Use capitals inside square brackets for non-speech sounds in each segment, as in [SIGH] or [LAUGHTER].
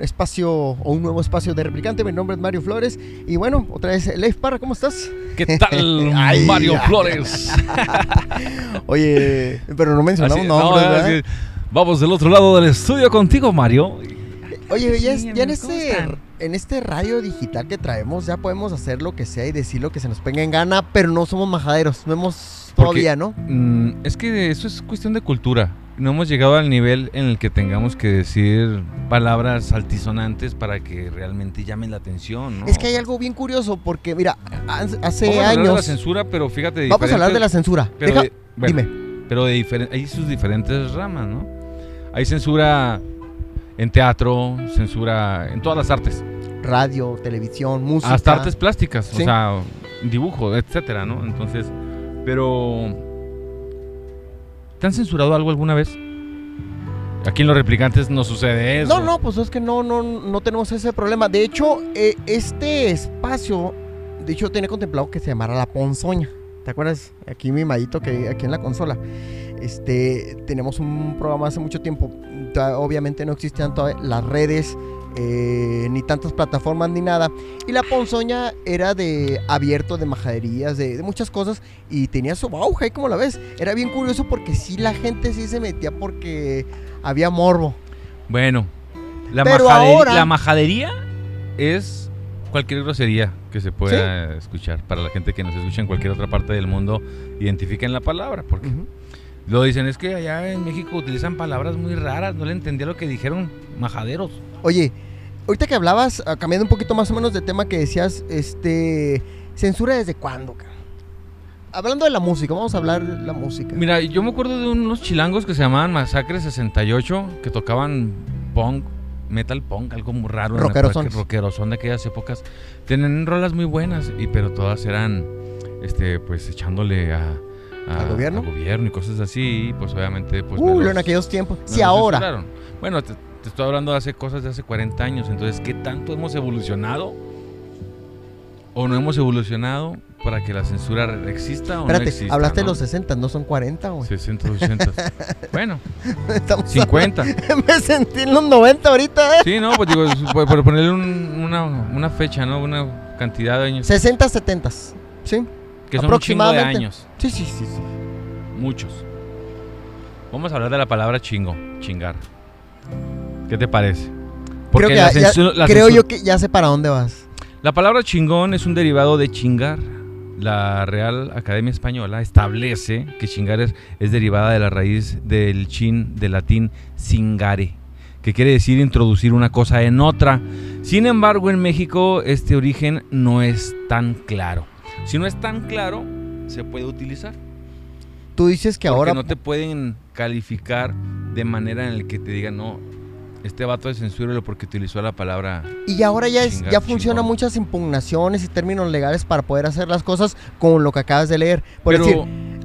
espacio o un nuevo espacio de replicante. Mi nombre es Mario Flores. Y bueno, otra vez, Leif Parra, ¿cómo estás? ¿Qué tal, [LAUGHS] Ay, Mario. Flores? [LAUGHS] Oye, pero no mencionamos Así- nombres, no, Vamos del otro lado del estudio contigo, Mario. Oye, ya, es- Sí, ya en, amigos, ¿cómo este, están? En este radio digital que traemos, ya podemos hacer lo que sea y decir lo que se nos venga en gana, pero no somos majaderos. No hemos Porque- todavía, ¿no? Mm, es que eso es cuestión de cultura. No hemos llegado al nivel en el que tengamos que decir palabras altisonantes para que realmente llamen la atención. ¿no? Es que hay algo bien curioso porque, mira, ha- hace Vamos a hablar de la años. censura, pero fíjate. Vamos a hablar de la censura. pero Deja- de- bueno, dime. Pero de hay sus diferentes ramas, ¿no? Hay censura en teatro, censura en todas las artes. Radio, televisión, música. Hasta artes plásticas, Sí. o sea, dibujo, etcétera, ¿no? Entonces, pero ¿te han censurado algo alguna vez? Aquí en los replicantes no sucede eso. No, no, pues es que no, no, no tenemos ese problema. De hecho, eh, este espacio, de hecho, tenía contemplado que se llamara La Ponzoña. ¿Te acuerdas? Aquí mi madito que aquí en la consola. Este, tenemos un programa hace mucho tiempo. Obviamente no existían todavía las redes, eh, ni tantas plataformas, ni nada. Y la ponzoña era de abierto, de majaderías, de, de muchas cosas. Y tenía su auge, ahí como la ves. Era bien curioso porque sí la gente sí se metía porque había morbo. Bueno, la, Pero majade- ahora- la majadería es cualquier grosería que se pueda escuchar. Para la gente que nos escucha en cualquier otra parte del mundo, identifiquen la palabra. Porque. Lo dicen, es que allá en México utilizan palabras muy raras. No le entendía lo que dijeron majaderos. Oye, ahorita que hablabas, ah, cambiando un poquito más o menos de tema que decías, este, censura desde cuándo, ca? Hablando de la música, vamos a hablar de la música. Mira, yo me acuerdo de unos chilangos que se llamaban Masacre 68, que tocaban punk, metal punk, algo muy raro. en la Rockerosón. parte- Rockerosón de aquellas épocas. Tienen rolas muy buenas, y, pero todas eran, este, pues, echándole a... a- ¿Al gobierno? a gobierno y cosas así, pues obviamente... Pues, me los- en aquellos tiempos. me Sí, ahora. censuraron. Bueno, te, te estoy hablando de hace cosas de hace 40 años, entonces, ¿qué tanto hemos evolucionado? ¿O no hemos evolucionado para que la censura exista o no Espérate, exista? hablaste ¿no? de los 60, no son 40, güey. 60, 80. [LAUGHS] bueno, Estamos 50. [LAUGHS] Me sentí en los 90 ahorita, ¿eh? Sí, no, pues digo, por, ponerle un- una, una fecha, ¿no? Una cantidad de años. 60, 70. ¿Sí? Que son un chingo de aproximadamente. años. Sí, sí, sí. sí. Muchos. Vamos a hablar de la palabra chingo, chingar. ¿Qué te parece? Creo, que la ya- creo yo que ya sé para dónde vas. La palabra chingón es un derivado de chingar. La Real Academia Española establece que chingar es, es derivada de la raíz del chin, del latín cingare, que quiere decir introducir una cosa en otra. Sin embargo, en México este origen no es tan claro. Si no es tan claro, se puede utilizar. Tú dices que Porque ahora no te pueden calificar de manera en la que te digan, no, este vato es censúrelo porque utilizó la palabra Y ahora ya, es, Chingar, ya funcionan chingón. muchas impugnaciones y términos legales para poder hacer las cosas con lo que acabas de leer. Por Pero- decir,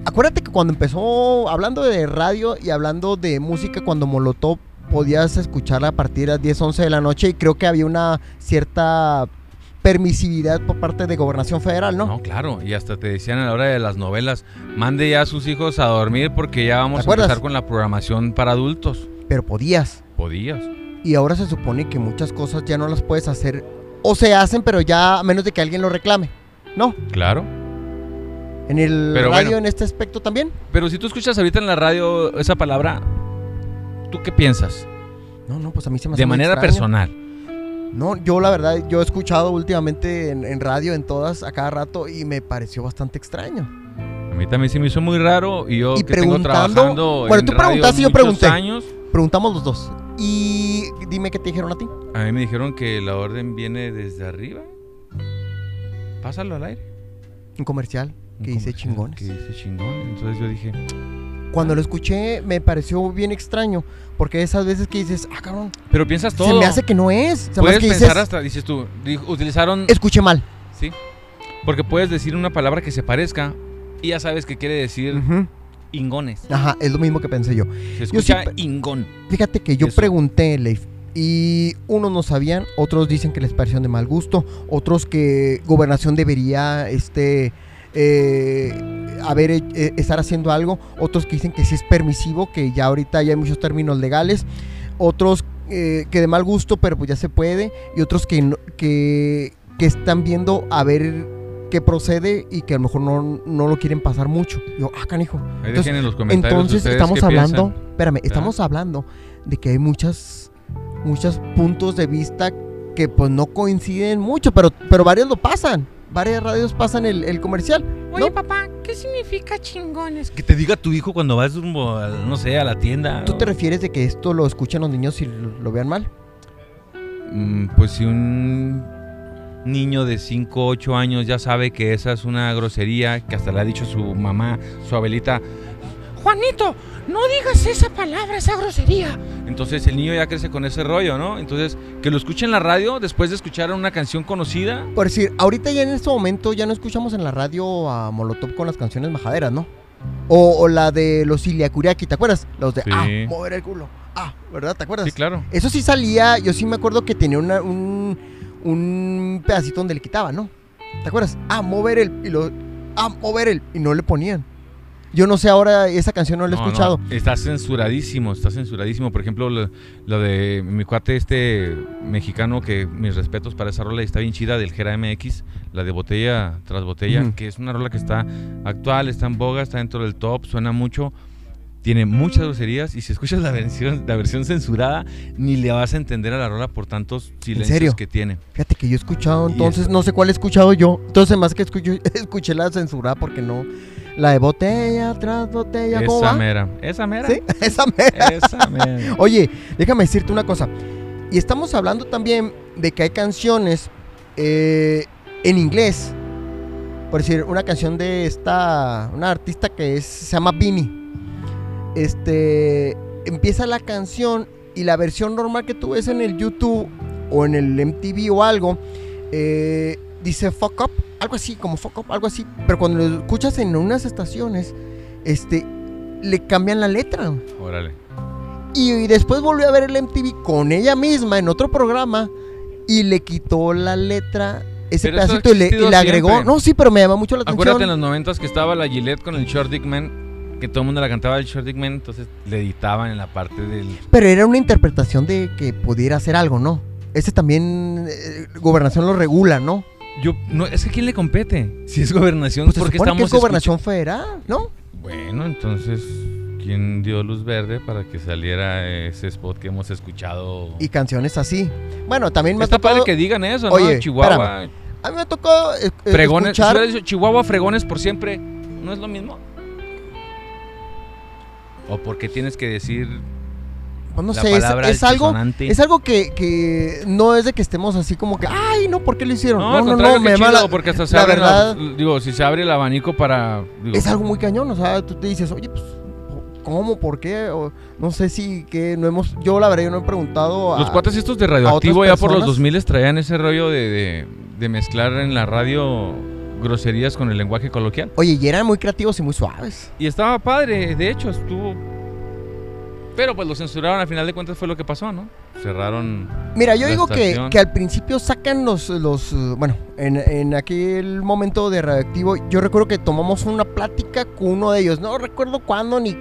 acuérdate que cuando empezó hablando de radio y hablando de música, cuando Molotov podías escucharla a partir de las 10, 11 de la noche y creo que había una cierta permisividad por parte de Gobernación Federal, ¿no? No, claro, y hasta te decían a la hora de las novelas, mande ya a sus hijos a dormir porque ya vamos ¿Te a empezar con la programación para adultos. Pero podías. Podías. Y ahora se supone que muchas cosas ya no las puedes hacer o se hacen, pero ya a menos de que alguien lo reclame. ¿No? Claro. En el Pero radio bueno. en este aspecto también. Pero si tú escuchas ahorita en la radio esa palabra, ¿tú qué piensas? No, no, pues a mí se me hace De manera extraño. personal. No, yo la verdad, yo he escuchado últimamente en, en radio, en todas, a cada rato, y me pareció bastante extraño. A mí también se me hizo muy raro y yo Y que tengo preguntando- trabajando bueno, en tú radio preguntaste y yo pregunté. años, Preguntamos los dos. Y dime qué te dijeron a ti. a mí me dijeron que la orden viene desde arriba. Pásalo al aire. Un comercial Un que dice comercial chingones. Que dice chingón. Entonces yo dije, Cuando lo escuché me pareció bien extraño, porque esas veces que dices, ah, cabrón, pero piensas todo. se me hace que no es. Se Puedes que pensar dices, hasta, dices tú, utilizaron, escuché mal. sí, porque puedes decir una palabra que se parezca y ya sabes que quiere decir ingones. Ajá, es lo mismo que pensé yo. Se escucha sí pe- ingón. Fíjate que yo Eso. pregunté, Leif, y unos no sabían, otros dicen que les parecieron de mal gusto, otros que gobernación debería este eh, haber eh, estar haciendo algo, otros que dicen que sí es permisivo, que ya ahorita ya hay muchos términos legales, otros eh, que de mal gusto, pero pues ya se puede, y otros que que, que están viendo a ver qué procede y que a lo mejor no, no lo quieren pasar mucho. Yo, ah, canijo. Ahí Entonces- en los comentarios Entonces estamos hablando, piensan. espérame, estamos hablando de que hay muchas, muchos puntos de vista que pues no coinciden mucho, pero, pero varios lo pasan. Varias radios pasan el, el comercial. Oye, ¿no? papá, ¿qué significa chingones? Que te diga tu hijo cuando vas rumbo, a, no sé, a la tienda. ¿Tú o- te refieres de que esto lo escuchan los niños y lo, lo vean mal? Mm, Pues si un niño de 5 8 años ya sabe que esa es una grosería, que hasta le ha dicho su mamá, su abuelita, Juanito, no digas esa palabra, esa grosería. entonces el niño ya crece con ese rollo, ¿no? Entonces, que lo escuche en la radio después de escuchar una canción conocida. Por decir, ahorita ya en este momento ya no escuchamos en la radio a Molotov con las canciones majaderas, ¿no? O, o la de los Iliacuriaki, ¿te acuerdas? Los de, Sí. ah, mover el culo. Ah, ¿verdad? ¿Te acuerdas? Sí, claro. Eso sí salía, yo sí me acuerdo que tenía una- un, un pedacito donde le quitaban, ¿no? ¿Te acuerdas? Ah, mover el. Y lo, ah, mover el. Y no le ponían. Yo no sé ahora, esa canción no la he No, no, escuchado. está censuradísimo, está censuradísimo. Por ejemplo, lo, lo de mi cuate este mexicano, que mis respetos para esa rola, está bien chida, del Gera MX, la de botella tras botella, que es una rola que está actual, está en boga, está dentro del top, suena mucho, tiene muchas groserías, y si escuchas la versión, la versión censurada, ni le vas a entender a la rola por tantos silencios serio? que tiene. Fíjate que yo he escuchado, entonces no sé cuál he escuchado yo. Entonces, más que escucho, [LAUGHS] escuché la censurada porque no. La de botella tras botella, ¿cómo Esa mera, esa mera, ¿Sí? [LAUGHS] Esa mera. esa mera. [LAUGHS] Oye, déjame decirte una cosa. Y estamos hablando también de que hay canciones eh, en inglés. Por decir, una canción de esta, una artista que es, se llama Beanie. Este, empieza la canción y la versión normal que tú ves en el YouTube o en el MTV o algo, eh, dice fuck up, algo así, como fuck up, algo así. Pero cuando lo escuchas en unas estaciones, este, le cambian la letra. Órale. Y, y después volvió a ver el MTV con ella misma en otro programa y le quitó la letra, ese Pero pedacito y le, y existido le agregó. siempre. No, sí, pero me llama mucho la atención. Acuérdate en los noventas que estaba la Gillette con el Short Dick Man, que todo el mundo la cantaba el Short Dick Man, entonces le editaban en la parte del... Pero era una interpretación de que pudiera hacer algo, ¿no? Ese también, eh, Gobernación lo regula, ¿no? Yo, no, es que ¿a quién le compete? Si es gobernación, Pues se ¿por qué supone que estamos es Gobernación Federal, ¿no? Bueno, entonces, ¿quién dio luz verde para que saliera ese spot que hemos escuchado? Y canciones así. Bueno, también me ha Está padre tocado... que digan eso, Oye, ¿no? Chihuahua, A mí me tocó eh, eh, fregones, escuchar... dicho Chihuahua, fregones por siempre, ¿no es lo mismo? ¿O porque tienes que decir no la sé, es, es algo... Es algo que, que no es de que estemos así como que, ay, no, ¿por qué lo hicieron? No, No, al no, contrario, no, me chido, mala. porque hasta se la abre la- verdad- digo, si se abre el abanico para digo, Es algo muy cañón, o sea, tú te dices, oye, pues, ¿cómo? ¿Por qué? O, no sé si que no hemos, yo la verdad yo no he preguntado a... Los cuates estos de radioactivo ya por los personas. 2000 traían ese rollo de, de- de mezclar en la radio groserías con el lenguaje coloquial. Oye, y eran muy creativos y muy suaves. Y estaba padre, de hecho, estuvo... Pero pues lo censuraron, al final de cuentas fue lo que pasó, ¿no? Cerraron... Mira, yo La digo que, que al principio sacan los, los bueno, en, en aquel momento de radioactivo, yo recuerdo que tomamos una plática con uno de ellos, no recuerdo cuándo ni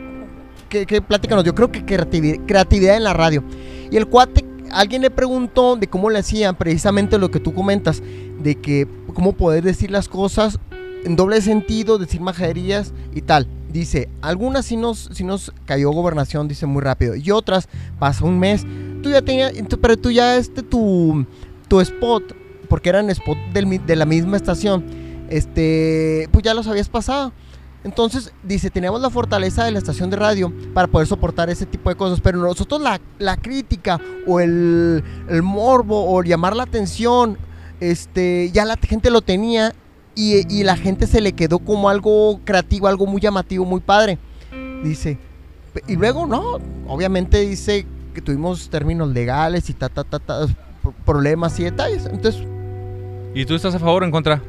qué, qué plática nos dio, creo que creativi- creatividad en la radio. Y el cuate, alguien le preguntó de cómo le hacían precisamente lo que tú comentas, de que cómo poder decir las cosas en doble sentido, decir majaderías y tal. Dice, algunas sí nos, sí nos cayó gobernación, dice muy rápido, y otras pasó un mes tú ya tenías, pero tú ya este tu tu spot, porque eran spot de la misma estación, este, pues ya los habías pasado. Entonces, dice, teníamos la fortaleza de la estación de radio para poder soportar ese tipo de cosas, pero nosotros la, la crítica o el, el morbo o llamar la atención, este, ya la gente lo tenía y, y la gente se le quedó como algo creativo, algo muy llamativo, muy padre. Dice, y luego, no, obviamente dice que tuvimos términos legales y ta, ta, ta, ta, pro- problemas y detalles. Entonces, ¿Y tú estás a favor o en contra?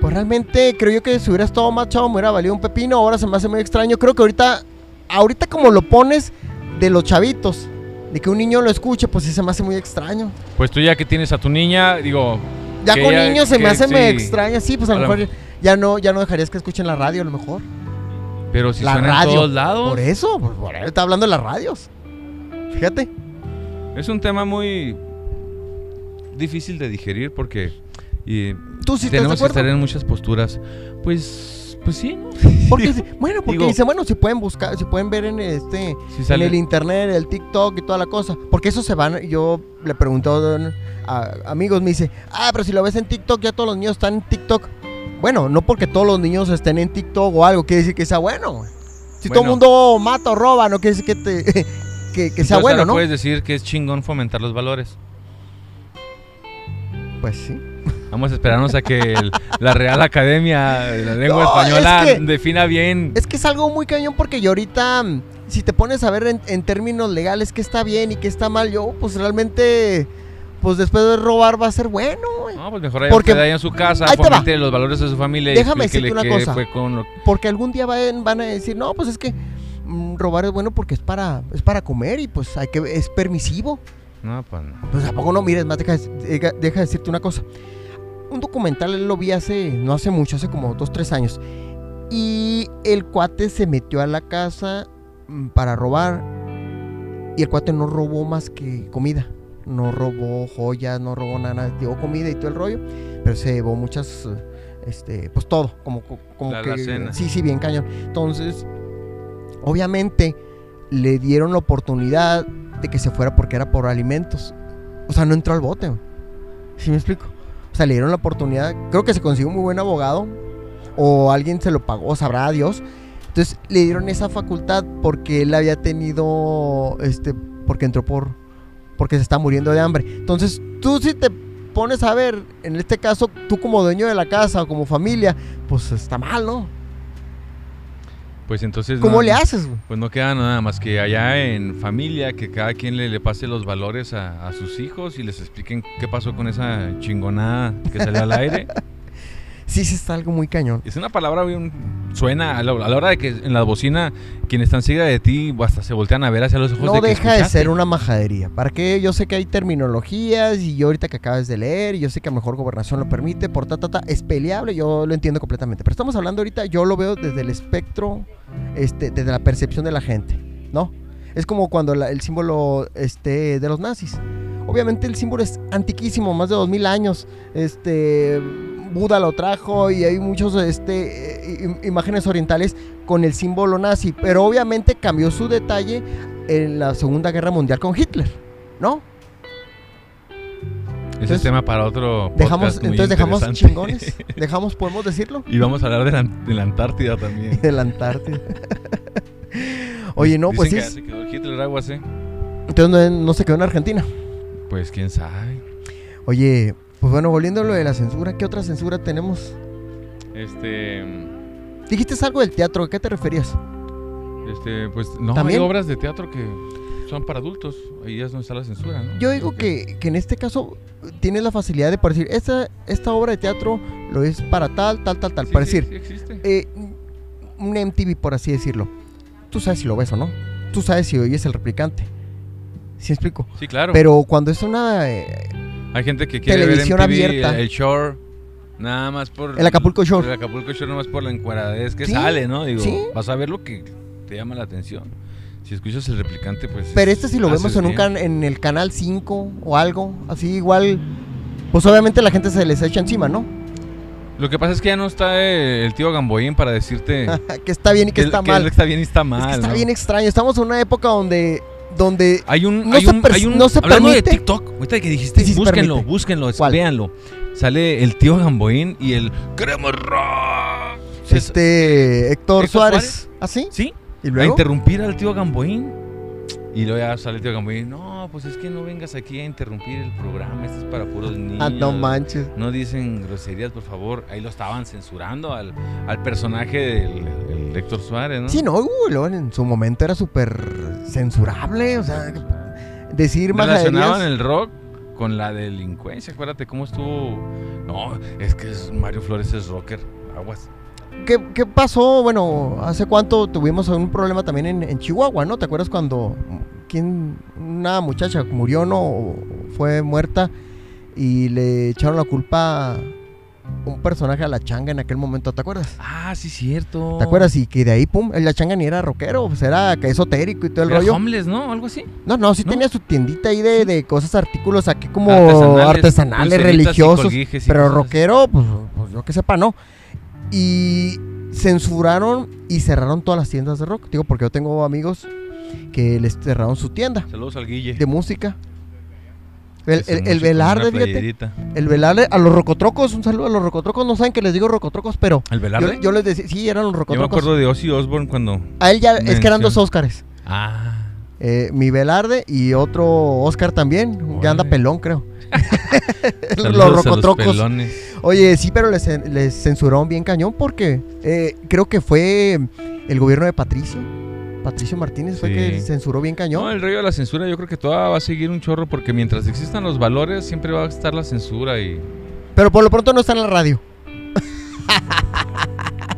Pues realmente creo yo que si hubiera estado más chavo me hubiera valido un pepino. Ahora se me hace muy extraño. Creo que ahorita, ahorita como lo pones de los chavitos, de que un niño lo escuche, pues sí se me hace muy extraño. Pues tú ya que tienes a tu niña, digo, Ya Que con ya- niños se me hace sí. muy extraño. Sí, pues a A lo mejor ya no, ya no dejarías que escuchen la radio a lo mejor. pero si la suena radio. en todos lados. Por eso, por ahí está hablando de las radios. Fíjate. Es un tema muy difícil de digerir porque y Tú sí tenemos que estar en muchas posturas. Pues, pues sí, ¿no? [LAUGHS] Porque, bueno, porque digo- dice, bueno, si pueden buscar, si pueden ver en este, Si en el internet, el TikTok y toda la cosa. Porque eso se van. Yo le pregunto a amigos, me dice, ah, pero si lo ves en TikTok, ya todos los niños están en TikTok. Bueno, no porque todos los niños estén en TikTok o algo, quiere decir que sea bueno. Si todo el mundo mata o roba, no quiere decir que, te, [LAUGHS] que, que sea bueno, ¿no? puedes decir que es chingón fomentar los valores. Pues sí. Vamos a esperarnos a que el- la Real Academia de la Lengua No, Española es que- defina bien. Es que es algo muy cañón porque yo ahorita, mm, si te pones a ver en, en términos legales qué está bien y qué está mal, yo pues realmente, pues después de robar va a ser bueno. No, pues mejor ahí Porque- ahí en su casa, fomente los valores de su familia Déjame decirte una cosa. fue con lo- Porque algún día van, van a decir, no, pues es que mm, robar es bueno porque es para, es para comer y pues hay que, es permisivo. No, pues no. Pues a poco no mires más, deja, deja, deja decirte una cosa. Un documental lo vi hace, no hace mucho, hace como dos, tres años. Y el cuate se metió a la casa mm, para robar. Y el cuate no robó más que comida. No robó joyas, no robó nada, llevó comida y todo el rollo. Pero se llevó muchas, este, pues todo, como, como La que... alacena. Sí, sí, bien cañón. Entonces, obviamente, le dieron la oportunidad de que se fuera porque era por alimentos. O sea, no entró al bote. ¿Sí me explico? O sea, le dieron la oportunidad. Creo que se consiguió un muy buen abogado. O alguien se lo pagó, sabrá Dios. Entonces le dieron esa facultad porque él había tenido. Este. Porque entró por. Porque se está muriendo de hambre. Entonces, tú si te pones a ver, en este caso, tú como dueño de la casa o como familia, pues está mal, ¿no? Pues entonces ¿Cómo no- le haces, güey? Pues no queda nada más que allá en familia, que cada quien le, le pase los valores a, a sus hijos y les expliquen qué pasó con esa chingonada que salió al aire. [LAUGHS] Sí, sí está algo muy cañón. Es una palabra bien suena a la, a la hora de que en la bocina quienes están cerca de ti hasta se voltean a ver hacia los ojos No de que deja de ser una majadería. ¿Para qué? Yo sé que hay terminologías y yo ahorita que acabas de leer y yo sé que a lo mejor gobernación lo permite, por ta, ta, ta, es peleable, yo lo entiendo completamente. Pero estamos hablando ahorita, yo lo veo desde el espectro, este, desde la percepción de la gente, ¿no? Es como cuando la- el símbolo este, de los nazis. Obviamente el símbolo es antiquísimo, más de 2000 años. Este Buda lo trajo y hay muchos este, eh, im- imágenes orientales con el símbolo nazi, pero obviamente cambió su detalle en la Segunda Guerra Mundial con Hitler, ¿no? Ese es tema para otro Dejamos, muy entonces dejamos chingones, [LAUGHS] dejamos, podemos decirlo, y vamos a hablar de la, de la Antártida también. [LAUGHS] de la Antártida. Oye, no, pues sí. Dicen es- que se quedó Hitler algo así. Entonces no, no se quedó en Argentina. Pues quién sabe. Oye, pues bueno, volviendo a lo de la censura, ¿qué otra censura tenemos? Este, Dijiste algo del teatro, ¿a qué te referías? este, pues no ¿También? hay obras de teatro que son para adultos. Ahí es donde está la censura, ¿no? Yo digo que, que en este caso tienes la facilidad de poder decir, esta, esta obra de teatro lo es para tal, tal, tal, tal. Sí, para sí, decir, sí existe. eh, un MTV, por así decirlo. Tú sabes si lo ves o no. Tú sabes si oyes el replicante. ¿Sí explico? Sí, claro. Pero cuando es una... eh, Hay gente que quiere Televisión ver MTV, abierta. El, Shore, nada más por... El Acapulco Shore. El Acapulco Shore nada más por la encuadradez que Sí, sale, ¿no? Digo, sí. vas a ver lo que te llama la atención. Si escuchas el replicante, pues... pero es- este si lo vemos en, un can- en el canal 5 o algo, así igual... Pues obviamente la gente se les echa encima, ¿no? Lo que pasa es que ya no está eh, el tío Gamboín para decirte [LAUGHS] que está bien y que, está que mal. está bien y está mal. Es que está ¿no? bien extraño. Estamos en una época donde donde Hay un, No hay se un, hay un- no se hablando permite. de TikTok, ahorita que dijiste, Sí, búsquenlo, permite. búsquenlo, ¿Cuál? véanlo. Sale el tío Gamboín y el queremos rock. Es- este Héctor, ¿Héctor Suárez. Suárez? ¿Ah, sí? Sí, ¿Y a luego? interrumpir al tío Gamboín. Y luego ya sale el tío Gamboín, no, pues es que no vengas aquí a interrumpir el programa, este es para puros niños. Ah, no manches. No dicen groserías, por favor. Ahí lo estaban censurando al, al personaje del el Héctor Suárez, ¿no? Sí, no, luego en su momento era súper censurable, o sea, decir Relacionaban majaderías. el rock con la delincuencia. Acuérdate cómo estuvo. No, es que es- Mario Flores es rocker. Aguas. ¿Qué, qué pasó? Bueno, ¿hace cuánto tuvimos un problema también en, en Chihuahua, no? ¿Te acuerdas cuando quién, una muchacha murió, no? O Fue muerta y le echaron la culpa a un personaje a la changa en aquel momento, ¿te acuerdas? Ah, sí, cierto. ¿Te acuerdas? Y que de ahí, pum, la changa ni era rockero, pues era que esotérico y todo el Era rollo. homeless, ¿no? Algo así. No, no, sí ¿No? tenía su tiendita ahí de, de cosas, artículos aquí como Artesanales, artesanales, religiosos. Pero rockero, pues, pues yo que sepa, no. Y censuraron y cerraron todas las tiendas de rock. Digo, porque yo tengo amigos que les cerraron su tienda Saludos al Guille. de música. El, el, el Velarde, fíjate. El Velarde, a los rocotrocos, un saludo a los rocotrocos. No saben que les digo rocotrocos, pero ¿El Velarde? yo les decía, sí, eran los Yo me rocotrocos. acuerdo de Ozzy Osbourne cuando. A él ya, es que eran dos. Óscares. Ah. Eh, mi Velarde y otro Oscar también. Ya anda Órale. pelón, creo. [LAUGHS] los a los rocotrocos. pelones. Oye, sí, pero les, les censuraron bien cañón porque eh, creo que fue el gobierno de Patricio. Patricio Martínez fue Sí. que censuró bien No, cañón. el rollo de la censura yo creo que todavía va a seguir un chorro porque mientras existan los valores siempre va a estar la censura y... Pero por lo pronto no está en la radio.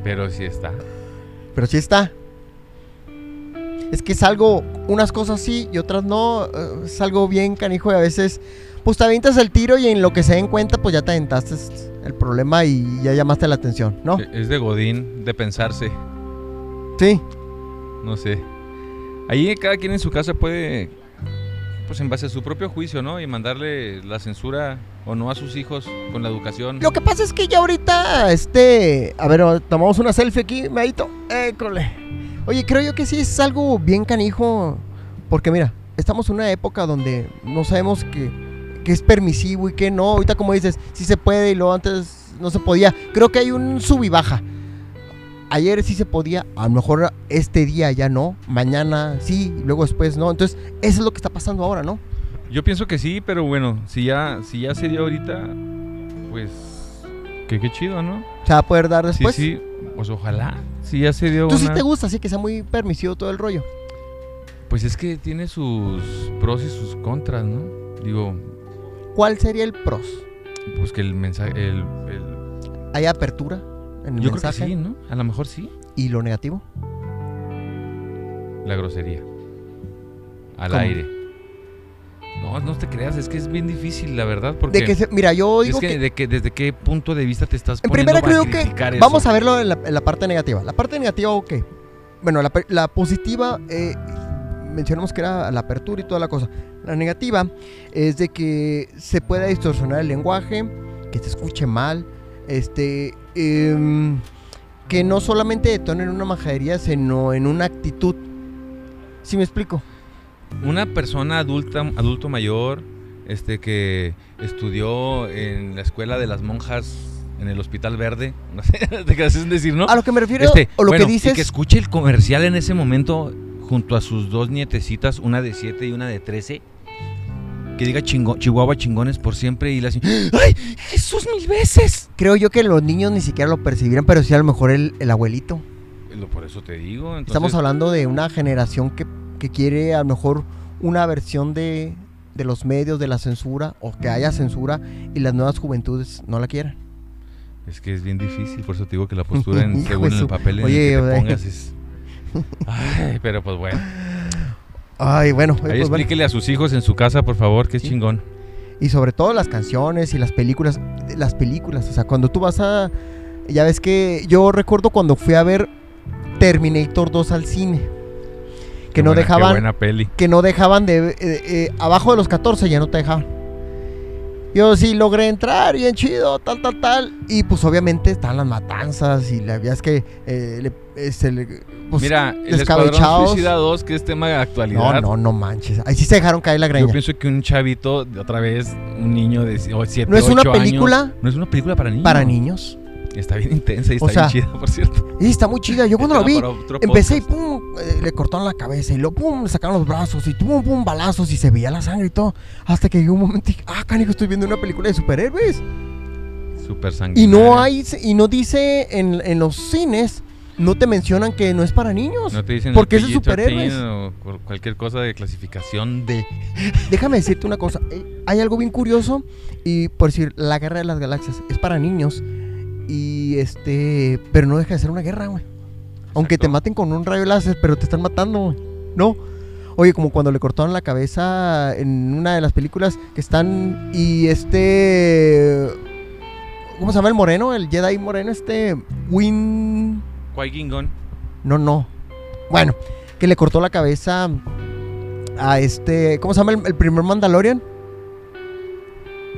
Pero sí está. Pero sí está. Es que es algo, unas cosas sí y otras no. eh, Es algo bien canijo y a veces, pues te avientas el tiro y en lo que se den cuenta, pues ya te aventaste el problema y ya llamaste la atención, ¿no? E- Es de Godín, de pensarse, Sí. no sé. Ahí cada quien en su casa puede, pues en base a su propio juicio, ¿no? Y mandarle la censura o no a sus hijos con la educación. Lo que pasa es que ya ahorita, este. A ver, tomamos una selfie aquí, Meito. École. Oye, creo yo que sí es algo bien canijo. Porque mira, estamos en una época donde no sabemos qué, qué es permisivo y qué no. Ahorita, como dices, sí se puede y luego antes no se podía. Creo que hay un sub y baja. Ayer sí se podía, a lo mejor este día ya no, mañana sí, y luego después no. Entonces, eso es lo que está pasando ahora, ¿no? Yo pienso que sí, pero bueno, si ya, si ya se dio ahorita, pues que qué chido, ¿no? Se va a poder dar después. Sí, sí, pues ojalá. Si ya se dio Tú sí te gusta, así que sea muy permisivo todo el rollo. Pues es que tiene sus pros y sus contras, ¿no? Digo, ¿Cuál sería el pros? pues que el mensaje, el, el- ¿Hay apertura en el yo mensaje? creo que sí, ¿no? A lo mejor sí. ¿Y lo negativo? La grosería. Al ¿Cómo? aire. No, no te creas, es que es bien difícil, la verdad, porque De que se- mira, yo digo es que, que, de que desde qué punto de vista te estás en poniendo primera creo que eso? vamos a verlo en la, en la parte negativa. La parte negativa, ok. Bueno, la, la positiva, eh, mencionamos que era la apertura y toda la cosa. La negativa es de que se pueda distorsionar el lenguaje, que se escuche mal, este, em, que no solamente detonen una majadería, sino en una actitud. ¿Sí me explico? Una persona adulta, adulto mayor, este que estudió en la escuela de las monjas en el Hospital Verde, [LAUGHS] no sé, [LAUGHS] te decir, ¿no? A lo que me refiero, Este, o lo bueno, que dices... Y que escuche el comercial en ese momento junto a sus dos nietecitas, una de 7 y una de 13. Que diga chingo- Chihuahua chingones por siempre y la ¡Ay! ¡Jesús mil veces! Creo yo que los niños ni siquiera lo percibirán, pero sí a lo mejor el, el abuelito. Por eso te digo. Entonces, Estamos hablando de una generación que, que quiere a lo mejor una versión de, de los medios, de la censura, o que haya censura, y las nuevas juventudes no la quieran. Es que es bien difícil, por eso te digo que la postura en, [LAUGHS] según el papel en Oye, el que te oye. pongas es... Ay, pero pues bueno. Ay, bueno, Ahí pues bueno. explíquele a sus hijos en su casa, por favor, que es Sí. chingón. Y sobre todo las canciones y las películas. Las películas, o sea, cuando tú vas a. Ya ves que yo recuerdo cuando fui a ver Terminator 2 al cine. Que Qué no buena- Qué dejaban. buena peli. que no dejaban de... eh, eh, abajo de los 14 ya no te dejaban. Yo sí logré entrar, bien chido, tal, tal, tal. Y pues obviamente están las matanzas y la verdad es que eh, le- se le- pues, Mira, el Escuadrón descabechados. Suicida 2, que es tema de No, actualidad. no, no manches. Ahí sí se dejaron caer la Yo greña. pienso que un chavito, otra vez, un niño de 7, ¿No es una película? No es una película para niños. Para niños. Está bien intensa y O está sea, bien chida, por cierto. Y está muy chida. Yo cuando lo vi, empecé y pum, eh, le cortaron la cabeza y luego pum, le sacaron los brazos y pum, pum, balazos y se veía la sangre y todo. Hasta que llegó un momento y dije, ah, canijo, estoy viendo una película de superhéroes. Súper Y sanguinaria. no hay, y no dice en, en los cines, no te mencionan que no es para niños. No te dicen porque es de PG-13 superhéroes. o cualquier cosa de clasificación de... [LAUGHS] Déjame decirte una cosa. eh, Hay algo bien curioso. Y por decir, la guerra de las galaxias es para niños. Y este. Pero no deja de ser una guerra, güey. Aunque te maten con un rayo láser, pero te están matando, güey. No. Oye, como cuando le cortaron la cabeza en una de las películas que están. Y este. ¿Cómo se llama el moreno? El Jedi moreno, este. Win. Qui-Gon Gon. No, no. Bueno, que le cortó la cabeza a este. ¿Cómo se llama el, el primer Mandalorian?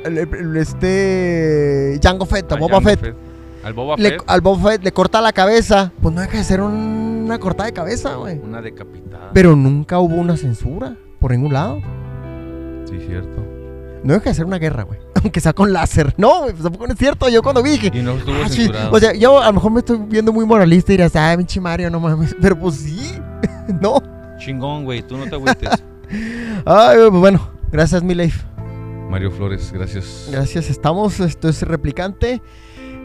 El, el- el- este. Jango Fett, a Boba Jango Fett. Al Boba Le- Fett. al Boba Fett le corta la cabeza. Pues no deja de ser un- una cortada de cabeza, güey. Una decapitada. Pero nunca hubo una censura por ningún lado. Sí, cierto. No deja de ser una guerra, güey. [LAUGHS] Aunque sea con láser. No, güey, pues tampoco no es cierto. Yo cuando vi dije. Y no estuvo "Ah, sí". censurado. O sea, yo a lo mejor me estoy viendo muy moralista y dirás, ah, pinche Mario, no mames. Pero pues sí. [LAUGHS] no. Chingón, güey. Tú no te agüites. [LAUGHS] Ay, pues bueno, gracias, mi life. Mario Flores, gracias. Gracias, estamos. Esto es Replicante.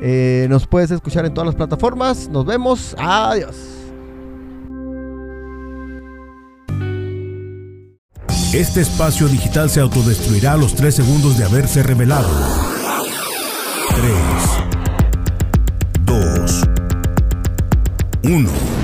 Eh, nos puedes escuchar en todas las plataformas. Nos vemos. Adiós. Este espacio digital se autodestruirá a los 3 segundos de haberse revelado. 3, 2, 1.